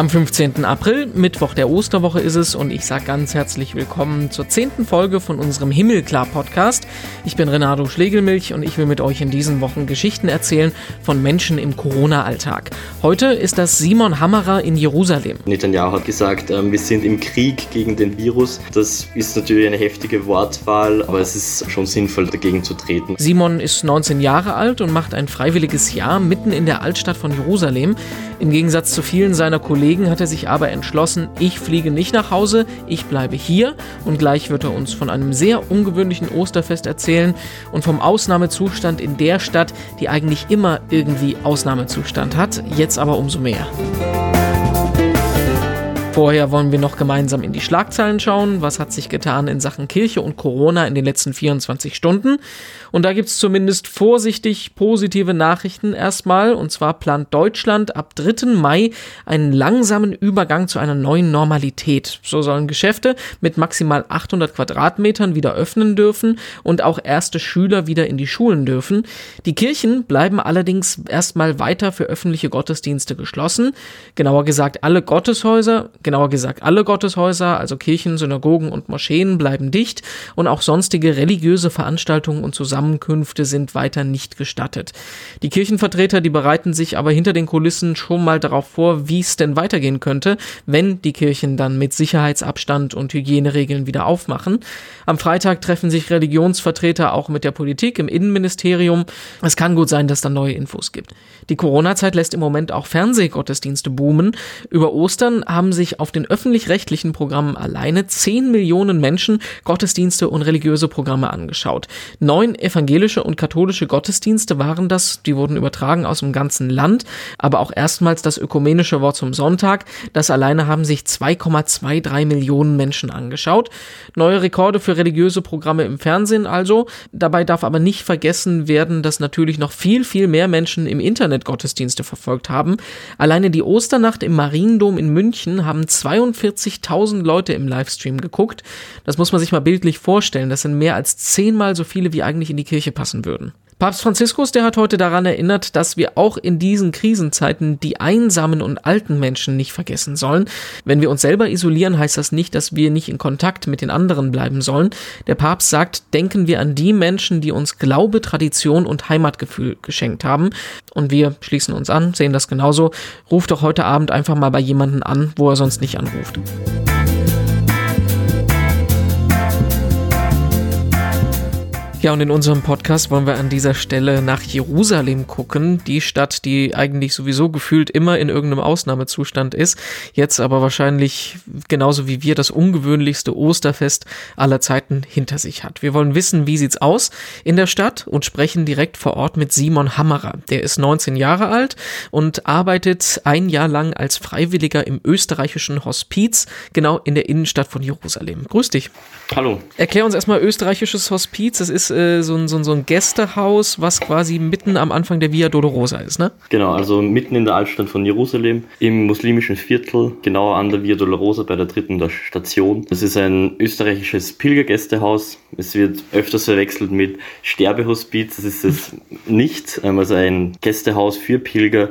Am 15. April, Mittwoch der Osterwoche ist es und ich sage ganz herzlich willkommen zur zehnten Folge von unserem Himmelklar-Podcast. Ich bin Renato Schlegelmilch und ich will mit euch in diesen Wochen Geschichten erzählen von Menschen im Corona-Alltag. Heute ist das Simon Hammerer in Jerusalem. Netanyahu hat gesagt, ähm, wir sind im Krieg gegen den Virus. Das ist natürlich eine heftige Wortwahl, aber es ist schon sinnvoll, dagegen zu treten. Simon ist 19 Jahre alt und macht ein freiwilliges Jahr mitten in der Altstadt von Jerusalem. Im Gegensatz zu vielen seiner Kollegen hat er sich aber entschlossen, ich fliege nicht nach Hause, ich bleibe hier und gleich wird er uns von einem sehr ungewöhnlichen Osterfest erzählen und vom Ausnahmezustand in der Stadt, die eigentlich immer irgendwie Ausnahmezustand hat, jetzt aber umso mehr. Vorher wollen wir noch gemeinsam in die Schlagzeilen schauen. Was hat sich getan in Sachen Kirche und Corona in den letzten 24 Stunden? Und da gibt es zumindest vorsichtig positive Nachrichten erstmal. Und zwar plant Deutschland ab 3. Mai einen langsamen Übergang zu einer neuen Normalität. So sollen Geschäfte mit maximal 800 Quadratmetern wieder öffnen dürfen und auch erste Schüler wieder in die Schulen dürfen. Die Kirchen bleiben allerdings erstmal weiter für öffentliche Gottesdienste geschlossen. Genauer gesagt alle Gotteshäuser, genauer gesagt alle Gotteshäuser, also Kirchen, Synagogen und Moscheen bleiben dicht und auch sonstige religiöse Veranstaltungen und Zusammenkünfte sind weiter nicht gestattet. Die Kirchenvertreter, die bereiten sich aber hinter den Kulissen schon mal darauf vor, wie es denn weitergehen könnte, wenn die Kirchen dann mit Sicherheitsabstand und Hygieneregeln wieder aufmachen. Am Freitag treffen sich Religionsvertreter auch mit der Politik im Innenministerium. Es kann gut sein, dass da neue Infos gibt. Die Corona-Zeit lässt im Moment auch Fernsehgottesdienste boomen. Über Ostern haben sich auf den öffentlich-rechtlichen Programmen alleine 10 Millionen Menschen Gottesdienste und religiöse Programme angeschaut. Neun evangelische und katholische Gottesdienste waren das, die wurden übertragen aus dem ganzen Land, aber auch erstmals das ökumenische Wort zum Sonntag. Das alleine haben sich 2,23 Millionen Menschen angeschaut. Neue Rekorde für religiöse Programme im Fernsehen also. Dabei darf aber nicht vergessen werden, dass natürlich noch viel, viel mehr Menschen im Internet Gottesdienste verfolgt haben. Alleine die Osternacht im Mariendom in München haben 42.000 Leute im Livestream geguckt. Das muss man sich mal bildlich vorstellen. Das sind mehr als zehnmal so viele, wie eigentlich in die Kirche passen würden. Papst Franziskus, der hat heute daran erinnert, dass wir auch in diesen Krisenzeiten die einsamen und alten Menschen nicht vergessen sollen. Wenn wir uns selber isolieren, heißt das nicht, dass wir nicht in Kontakt mit den anderen bleiben sollen. Der Papst sagt, denken wir an die Menschen, die uns Glaube, Tradition und Heimatgefühl geschenkt haben. Und wir schließen uns an, sehen das genauso. Ruft doch heute Abend einfach mal bei jemanden an, wo er sonst nicht anruft. Ja, und in unserem Podcast wollen wir an dieser Stelle nach Jerusalem gucken, die Stadt, die eigentlich sowieso gefühlt immer in irgendeinem Ausnahmezustand ist, jetzt aber wahrscheinlich genauso wie wir das ungewöhnlichste Osterfest aller Zeiten hinter sich hat. Wir wollen wissen, wie sieht's aus in der Stadt und sprechen direkt vor Ort mit Simon Hammerer. Der ist 19 Jahre alt und arbeitet ein Jahr lang als Freiwilliger im österreichischen Hospiz, genau in der Innenstadt von Jerusalem. Grüß dich. Hallo. Erklär uns erstmal österreichisches Hospiz. Das ist äh, so, ein, so, so ein Gästehaus, was quasi mitten am Anfang der Via Dolorosa ist, ne? Genau, also mitten in der Altstadt von Jerusalem, im muslimischen Viertel, genauer an der Via Dolorosa bei der dritten Station. Das ist ein österreichisches Pilgergästehaus. Es wird öfters verwechselt mit Sterbehospiz. Das ist es nicht, ähm, also ein Gästehaus für Pilger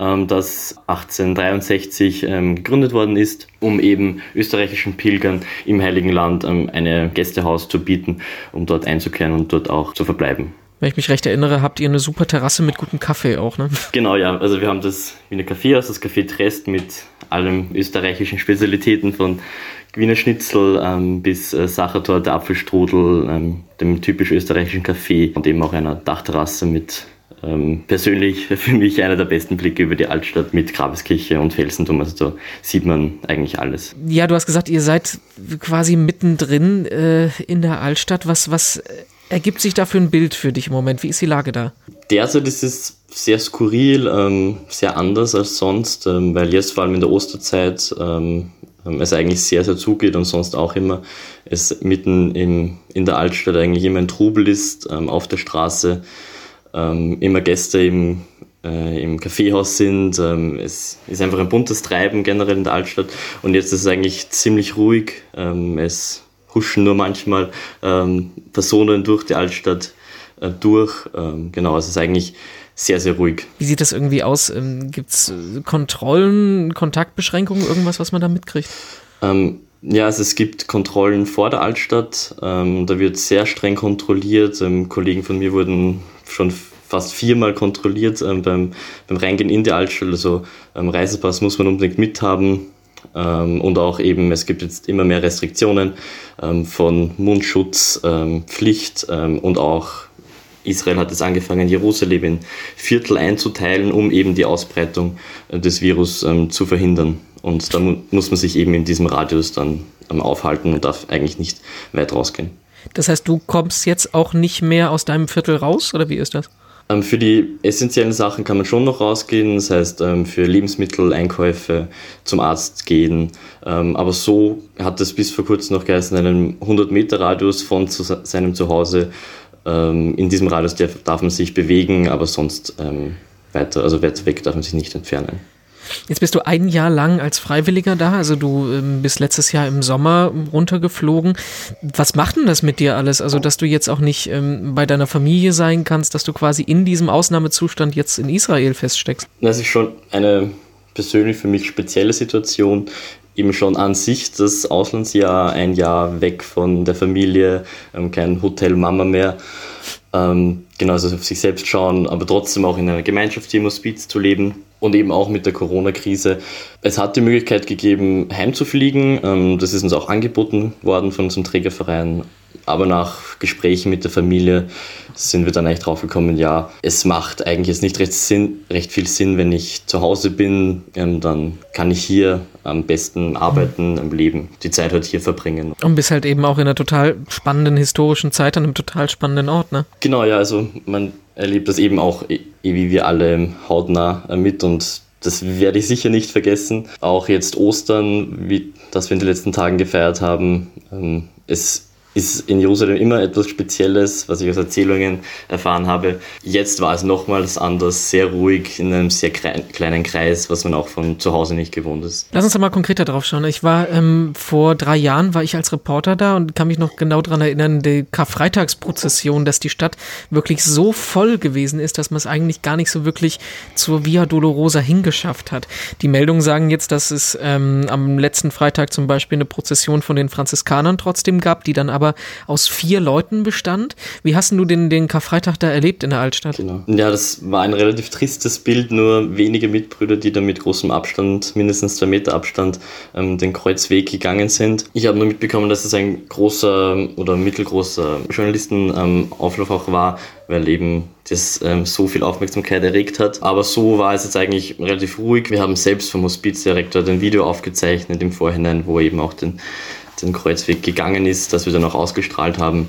das 1863 ähm, gegründet worden ist, um eben österreichischen Pilgern im Heiligen Land ähm, eine Gästehaus zu bieten, um dort einzukehren und dort auch zu verbleiben. Wenn ich mich recht erinnere, habt ihr eine super Terrasse mit gutem Kaffee auch, ne? Genau, ja. Also wir haben das Wiener Kaffeehaus, das Café Trest mit allen österreichischen Spezialitäten von Wiener Schnitzel ähm, bis äh, Sachertorte, Apfelstrudel, ähm, dem typisch österreichischen Kaffee und eben auch einer Dachterrasse mit ähm, persönlich für mich einer der besten Blicke über die Altstadt mit Grabeskirche und Felsenturm. Also da sieht man eigentlich alles. Ja, du hast gesagt, ihr seid quasi mittendrin äh, in der Altstadt. Was, was ergibt sich da für ein Bild für dich im Moment? Wie ist die Lage da? Derzeit ist es sehr skurril, ähm, sehr anders als sonst, ähm, weil jetzt vor allem in der Osterzeit ähm, ähm es eigentlich sehr, sehr zugeht und sonst auch immer es mitten im, in der Altstadt eigentlich immer ein Trubel ist ähm, auf der Straße ähm, immer Gäste im, äh, im Kaffeehaus sind. Ähm, es ist einfach ein buntes Treiben generell in der Altstadt und jetzt ist es eigentlich ziemlich ruhig. Ähm, es huschen nur manchmal ähm, Personen durch die Altstadt äh, durch. Ähm, genau, es ist eigentlich sehr, sehr ruhig. Wie sieht das irgendwie aus? Ähm, Gibt es Kontrollen, Kontaktbeschränkungen, irgendwas, was man da mitkriegt? Ja, also es gibt Kontrollen vor der Altstadt. Ähm, da wird sehr streng kontrolliert. Ähm, Kollegen von mir wurden schon fast viermal kontrolliert ähm, beim, beim Reingehen in die Altstadt. Also ähm, Reisepass muss man unbedingt mithaben. Ähm, und auch eben, es gibt jetzt immer mehr Restriktionen ähm, von Mundschutz, Pflicht und auch Israel hat es angefangen, Jerusalem in Viertel einzuteilen, um eben die Ausbreitung äh, des Virus zu verhindern. Und da mu muss man sich eben in diesem Radius dann aufhalten und darf eigentlich nicht weit rausgehen. Das heißt, du kommst jetzt auch nicht mehr aus deinem Viertel raus, oder wie ist das? Ähm, für die essentiellen Sachen kann man schon noch rausgehen, das heißt ähm, für Lebensmittel, Einkäufe, zum Arzt gehen. Ähm, aber so hat es bis vor kurzem noch geheißen, einen 100 Meter Radius von zu seinem Zuhause. In diesem Radius darf man sich bewegen, aber sonst weiter, also weiter weg darf man sich nicht entfernen. Jetzt bist du ein Jahr lang als Freiwilliger da, also du ähm, bist letztes Jahr im Sommer runtergeflogen. Was macht denn das mit dir alles? Also, dass du jetzt auch nicht ähm, bei deiner Familie sein kannst, dass du quasi in diesem Ausnahmezustand jetzt in Israel feststeckst? Das ist schon eine persönlich für mich spezielle Situation. Eben schon an sich das Auslandsjahr, ein Jahr weg von der Familie, ähm, kein Hotel Mama mehr. Ähm, genau, also auf sich selbst schauen, aber trotzdem auch in einer Gemeinschaft hier im Hospiz zu leben und eben auch mit der Corona-Krise. Es hat die Möglichkeit gegeben, heimzufliegen. Ähm, das ist uns auch angeboten worden von unserem Trägerverein. Aber nach Gesprächen mit der Familie sind wir dann eigentlich drauf gekommen, ja, es macht eigentlich jetzt nicht recht, Sinn, recht viel Sinn, wenn ich zu Hause bin, ähm, dann kann ich hier am besten arbeiten, im Leben, die Zeit halt hier verbringen. Und bist halt eben auch in einer total spannenden historischen Zeit an einem total spannenden Ort, ne? Genau, ja, also man erlebt das eben auch, eh, wie wir alle hautnah äh, mit und das werde ich sicher nicht vergessen. Auch jetzt Ostern, wie das wir in den letzten Tagen gefeiert haben. Ähm, es ist in Jerusalem immer etwas Spezielles, was ich aus Erzählungen erfahren habe. Jetzt war es nochmals anders, sehr ruhig, in einem sehr kleinen Kreis, was man auch von zu Hause nicht gewohnt ist. Lass uns da mal konkreter drauf schauen. Ich war ähm, vor drei Jahren, war ich als Reporter da und kann mich noch genau daran erinnern, die Karfreitagsprozession, dass die Stadt wirklich so voll gewesen ist, dass man es eigentlich gar nicht so wirklich zur Via Dolorosa hingeschafft hat. Die Meldungen sagen jetzt, dass es ähm, am letzten Freitag zum Beispiel eine Prozession von den Franziskanern trotzdem gab, die dann aber aber aus vier Leuten bestand. Wie hast du den, den Karfreitag da erlebt in der Altstadt? Genau. Ja, das war ein relativ tristes Bild, nur wenige Mitbrüder, die da mit großem Abstand, mindestens zwei Meter Abstand, ähm, den Kreuzweg gegangen sind. Ich habe nur mitbekommen, dass es ein großer oder mittelgroßer Journalistenauflauf ähm, auch war, weil eben das ähm, so viel Aufmerksamkeit erregt hat. Aber so war es jetzt eigentlich relativ ruhig. Wir haben selbst vom Hospizdirektor ein Video aufgezeichnet im Vorhinein, wo eben auch den den Kreuzweg gegangen ist, dass wir dann auch ausgestrahlt haben.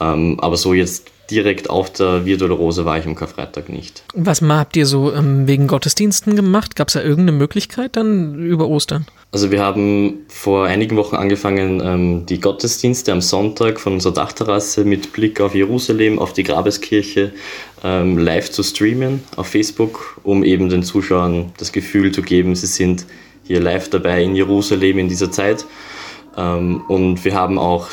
Ähm, aber so jetzt direkt auf der Via Dolorosa war ich am Karfreitag nicht. Was habt ihr so ähm, wegen Gottesdiensten gemacht? Gab es da irgendeine Möglichkeit dann über Ostern? Also wir haben vor einigen Wochen angefangen, ähm, die Gottesdienste am Sonntag von unserer Dachterrasse mit Blick auf Jerusalem, auf die Grabeskirche ähm, live zu streamen auf Facebook, um eben den Zuschauern das Gefühl zu geben, sie sind hier live dabei in Jerusalem in dieser Zeit. Ähm, und wir haben auch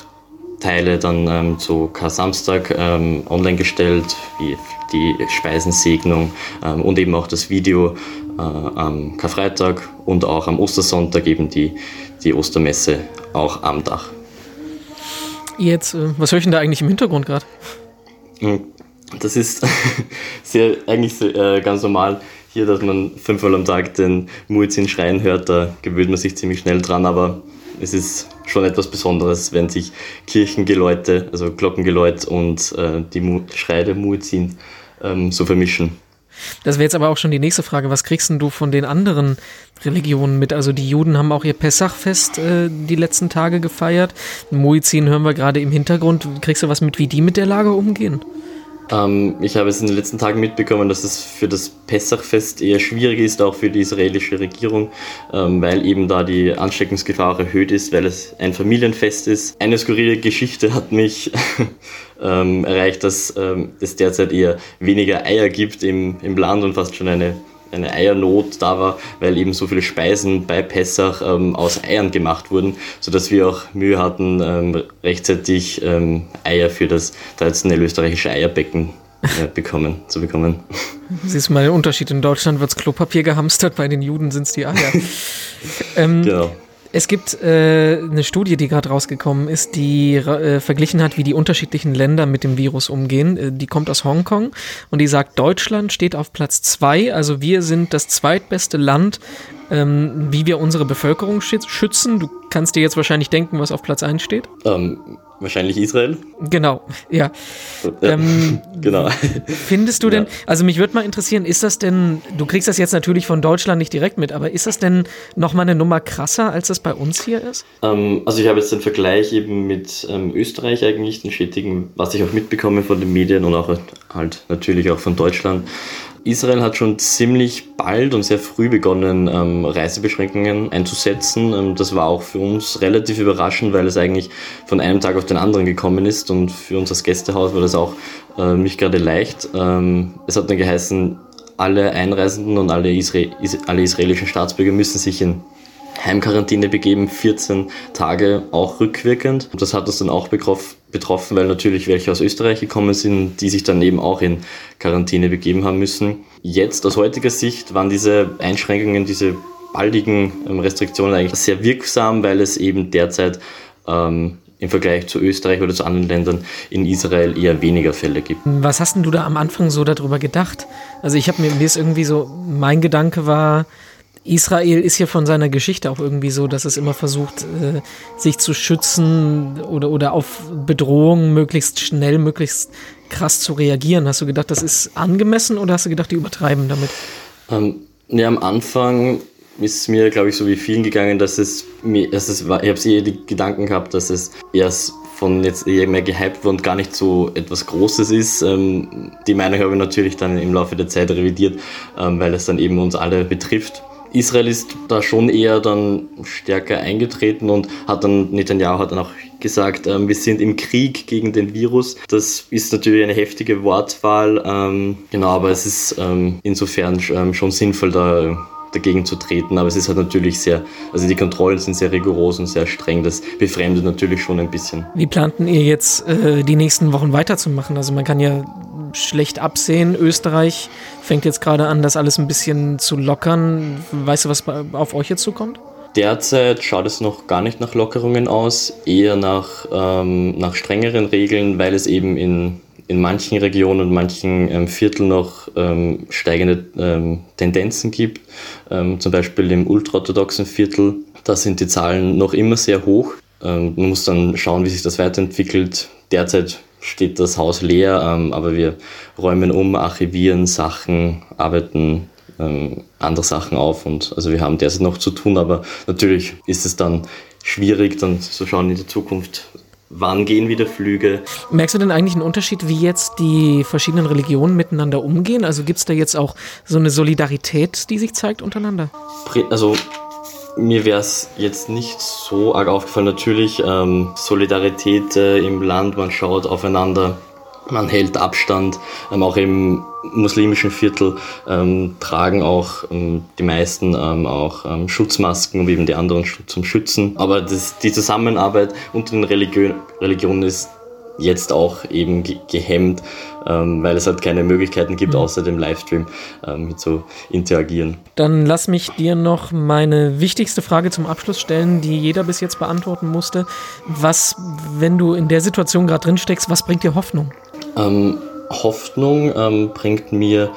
Teile dann ähm, zu Kar-Samstag ähm, online gestellt, wie die Speisensegnung ähm, und eben auch das Video äh, am Karfreitag und auch am Ostersonntag eben die, die Ostermesse auch am Dach. Jetzt, äh, was höre ich denn da eigentlich im Hintergrund gerade? Hm, das ist sehr, eigentlich äh, ganz normal hier, dass man fünfmal am Tag den Muezzin schreien hört, da gewöhnt man sich ziemlich schnell dran, aber es ist schon etwas Besonderes, wenn sich Kirchengeläute, also Glockengeläut und äh, die Schreie der Muezzin ähm, so vermischen. Das wäre jetzt aber auch schon die nächste Frage. Was kriegst du von den anderen Religionen mit? Also die Juden haben auch ihr Pessachfest äh, die letzten Tage gefeiert. Muezzin hören wir gerade im Hintergrund. Kriegst du was mit, wie die mit der Lage umgehen? Ähm, ich habe es in den letzten Tagen mitbekommen, dass es für das Pessachfest eher schwierig ist, auch für die israelische Regierung, ähm, weil eben da die Ansteckungsgefahr erhöht ist, weil es ein Familienfest ist. Eine skurrile Geschichte hat mich ähm, erreicht, dass ähm, es derzeit eher weniger Eier gibt im, im Land und fast schon eine eine Eiernot da war, weil eben so viele Speisen bei Pessach ähm, aus Eiern gemacht wurden, sodass wir auch Mühe hatten, ähm, rechtzeitig ähm, Eier für das traditionelle österreichische Eierbecken äh, bekommen, zu bekommen. Siehst du mal den Unterschied. In Deutschland wird Klopapier gehamstert, bei den Juden sind es die Eier. ähm, genau. Es gibt äh, eine Studie, die gerade rausgekommen ist, die äh, verglichen hat, wie die unterschiedlichen Länder mit dem Virus umgehen. Äh, die kommt aus Hongkong und die sagt, Deutschland steht auf Platz zwei. Also wir sind das zweitbeste Land, ähm, wie wir unsere Bevölkerung schützen. Du kannst dir jetzt wahrscheinlich denken, was auf Platz 1 steht. Ähm, wahrscheinlich Israel. Genau, ja. ja ähm, genau. Findest du denn, ja. also mich würde mal interessieren, ist das denn, du kriegst das jetzt natürlich von Deutschland nicht direkt mit, aber ist das denn nochmal eine Nummer krasser, als das bei uns hier ist? Ähm, also ich habe jetzt den Vergleich eben mit ähm, Österreich eigentlich, den stetigen, was ich auch mitbekomme von den Medien und auch halt natürlich auch von Deutschland. Israel hat schon ziemlich bald und sehr früh begonnen, ähm, Reisebeschränkungen einzusetzen. Ähm, das war auch für uns relativ überraschend, weil es eigentlich von einem Tag auf den anderen gekommen ist und für uns als Gästehaus war das auch äh, nicht gerade leicht. Ähm, es hat dann geheißen, alle Einreisenden und alle, Isra alle israelischen Staatsbürger müssen sich in Heimquarantäne begeben, 14 Tage auch rückwirkend. Und das hat uns dann auch betroffen, weil natürlich welche aus Österreich gekommen sind, die sich dann eben auch in Quarantäne begeben haben müssen. Jetzt aus heutiger Sicht waren diese Einschränkungen, diese baldigen ähm, Restriktionen eigentlich sehr wirksam, weil es eben derzeit ähm, im Vergleich zu Österreich oder zu anderen Ländern in Israel eher weniger Fälle gibt. Was hast denn du da am Anfang so darüber gedacht? Also ich habe mir, mir ist irgendwie so, mein Gedanke war, Israel ist ja von seiner Geschichte auch irgendwie so, dass es immer versucht, äh, sich zu schützen oder, oder auf Bedrohungen möglichst schnell, möglichst krass zu reagieren. Hast du gedacht, das ist angemessen oder hast du gedacht, die übertreiben damit? Ähm, ja, am Anfang ist mir, glaube ich, so wie vielen gegangen, dass es mir, dass es ich habe eher die Gedanken gehabt, dass es erst von jetzt eher mehr gehypt wird und gar nicht so etwas Großes ist. Ähm, die Meinung habe ich natürlich dann im Laufe der Zeit revidiert, ähm, weil es dann eben uns alle betrifft. Israel ist da schon eher dann stärker eingetreten und hat dann, Netanyahu hat dann auch gesagt, ähm, wir sind im Krieg gegen den Virus. Das ist natürlich eine heftige Wortwahl, ähm, genau, aber es ist ähm, insofern schon sinnvoll, da dagegen zu treten. Aber es ist halt natürlich sehr, also die Kontrollen sind sehr rigoros und sehr streng. Das befremdet natürlich schon ein bisschen. Wie planten ihr jetzt äh, die nächsten Wochen weiterzumachen? Also man kann ja schlecht absehen. Österreich fängt jetzt gerade an, das alles ein bisschen zu lockern. Weißt du, was auf euch jetzt zukommt? Derzeit schaut es noch gar nicht nach Lockerungen aus, eher nach, ähm, nach strengeren Regeln, weil es eben in, in manchen Regionen und manchen ähm, Vierteln noch ähm, steigende ähm, Tendenzen gibt. Ähm, zum Beispiel im ultraorthodoxen Viertel, da sind die Zahlen noch immer sehr hoch. Ähm, man muss dann schauen, wie sich das weiterentwickelt. Derzeit steht das Haus leer, ähm, aber wir räumen um, archivieren Sachen, arbeiten ähm, andere Sachen auf und also wir haben derzeit noch zu tun, aber natürlich ist es dann schwierig, dann zu schauen in die Zukunft, wann gehen wieder Flüge. Merkst du denn eigentlich einen Unterschied, wie jetzt die verschiedenen Religionen miteinander umgehen? Also gibt es da jetzt auch so eine Solidarität, die sich zeigt untereinander? Also mir wäre es jetzt nicht so arg aufgefallen. Natürlich ähm, Solidarität äh, im Land, man schaut aufeinander, man hält Abstand. Ähm, auch im muslimischen Viertel ähm, tragen auch ähm, die meisten ähm, auch ähm, Schutzmasken, um eben die anderen zum Schützen. Aber das, die Zusammenarbeit unter den Religion, Religionen ist jetzt auch eben gehemmt, ähm, weil es halt keine Möglichkeiten gibt, mhm. außer dem Livestream ähm, zu interagieren. Dann lass mich dir noch meine wichtigste Frage zum Abschluss stellen, die jeder bis jetzt beantworten musste. Was, wenn du in der Situation gerade drin steckst, was bringt dir Hoffnung? Ähm, Hoffnung ähm, bringt mir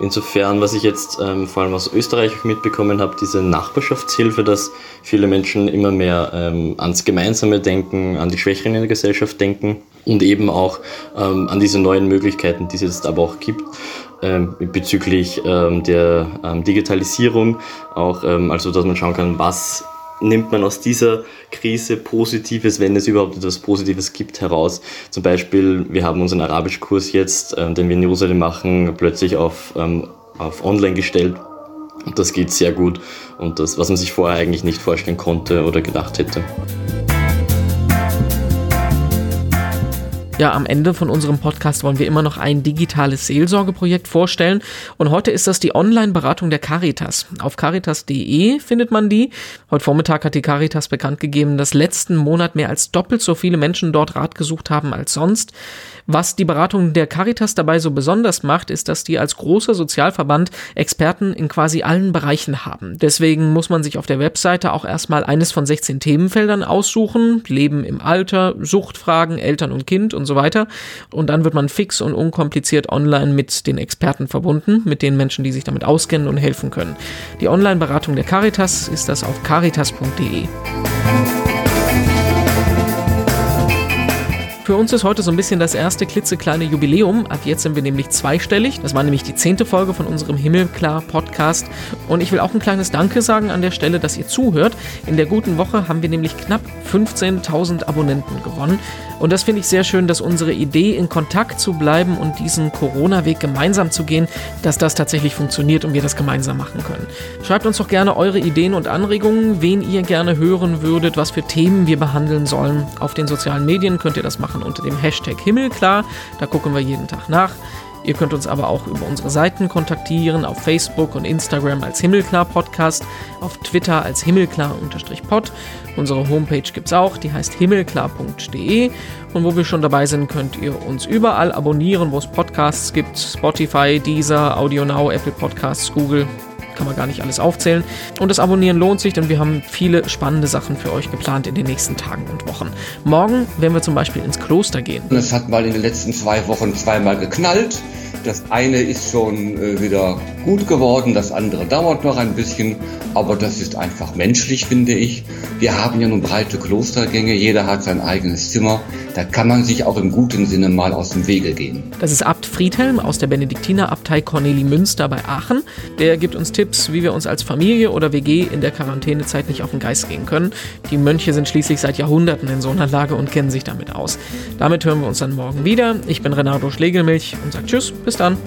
Insofern, was ich jetzt ähm, vor allem aus Österreich mitbekommen habe, diese Nachbarschaftshilfe, dass viele Menschen immer mehr ähm, ans Gemeinsame denken, an die Schwächeren in der Gesellschaft denken und eben auch ähm, an diese neuen Möglichkeiten, die es jetzt aber auch gibt ähm, bezüglich ähm, der ähm, Digitalisierung, auch also dass man schauen kann, was nimmt man aus dieser Krise Positives, wenn es überhaupt etwas Positives gibt, heraus. Zum Beispiel, wir haben unseren Arabischkurs jetzt, ähm, den wir in Jerusalem machen, plötzlich auf, ähm, auf online gestellt. Und das geht sehr gut und das, was man sich vorher eigentlich nicht vorstellen konnte oder gedacht hätte. Ja, am Ende von unserem Podcast wollen wir immer noch ein digitales Seelsorgeprojekt vorstellen. Und heute ist das die Online-Beratung der Caritas. Auf caritas.de findet man die. Heute Vormittag hat die Caritas bekannt gegeben, dass letzten Monat mehr als doppelt so viele Menschen dort Rat gesucht haben als sonst. Was die Beratung der Caritas dabei so besonders macht, ist, dass die als großer Sozialverband Experten in quasi allen Bereichen haben. Deswegen muss man sich auf der Webseite auch erstmal eines von 16 Themenfeldern aussuchen. Leben im Alter, Suchtfragen, Eltern und Kind und so weiter. Und dann wird man fix und unkompliziert online mit den Experten verbunden, mit den Menschen, die sich damit auskennen und helfen können. Die Online-Beratung der Caritas ist das auf caritas.de. Für uns ist heute so ein bisschen das erste klitzekleine Jubiläum. Ab jetzt sind wir nämlich zweistellig. Das war nämlich die zehnte Folge von unserem Himmelklar-Podcast. Und ich will auch ein kleines Danke sagen an der Stelle, dass ihr zuhört. In der guten Woche haben wir nämlich knapp 15.000 Abonnenten gewonnen. Und das finde ich sehr schön, dass unsere Idee, in Kontakt zu bleiben und diesen Corona-Weg gemeinsam zu gehen, dass das tatsächlich funktioniert und wir das gemeinsam machen können. Schreibt uns doch gerne eure Ideen und Anregungen, wen ihr gerne hören würdet, was für Themen wir behandeln sollen. Auf den sozialen Medien könnt ihr das machen unter dem Hashtag Himmelklar. Da gucken wir jeden Tag nach. Ihr könnt uns aber auch über unsere Seiten kontaktieren, auf Facebook und Instagram als Himmelklar Podcast, auf Twitter als Himmelklar-Pod. Unsere Homepage gibt es auch, die heißt himmelklar.de. Und wo wir schon dabei sind, könnt ihr uns überall abonnieren, wo es Podcasts gibt: Spotify, Deezer, AudioNow, Apple Podcasts, Google kann man gar nicht alles aufzählen. Und das Abonnieren lohnt sich, denn wir haben viele spannende Sachen für euch geplant in den nächsten Tagen und Wochen. Morgen werden wir zum Beispiel ins Kloster gehen. Es hat mal in den letzten zwei Wochen zweimal geknallt. Das eine ist schon äh, wieder gut geworden, das andere dauert noch ein bisschen, aber das ist einfach menschlich, finde ich. Wir haben ja nun breite Klostergänge, jeder hat sein eigenes Zimmer. Da kann man sich auch im guten Sinne mal aus dem Wege gehen. Das ist Abt Friedhelm aus der Benediktinerabtei Corneli Münster bei Aachen. Der gibt uns Tipps, wie wir uns als Familie oder WG in der Quarantänezeit nicht auf den Geist gehen können. Die Mönche sind schließlich seit Jahrhunderten in so einer Lage und kennen sich damit aus. Damit hören wir uns dann morgen wieder. Ich bin Renato Schlegelmilch und sage Tschüss, bis dann.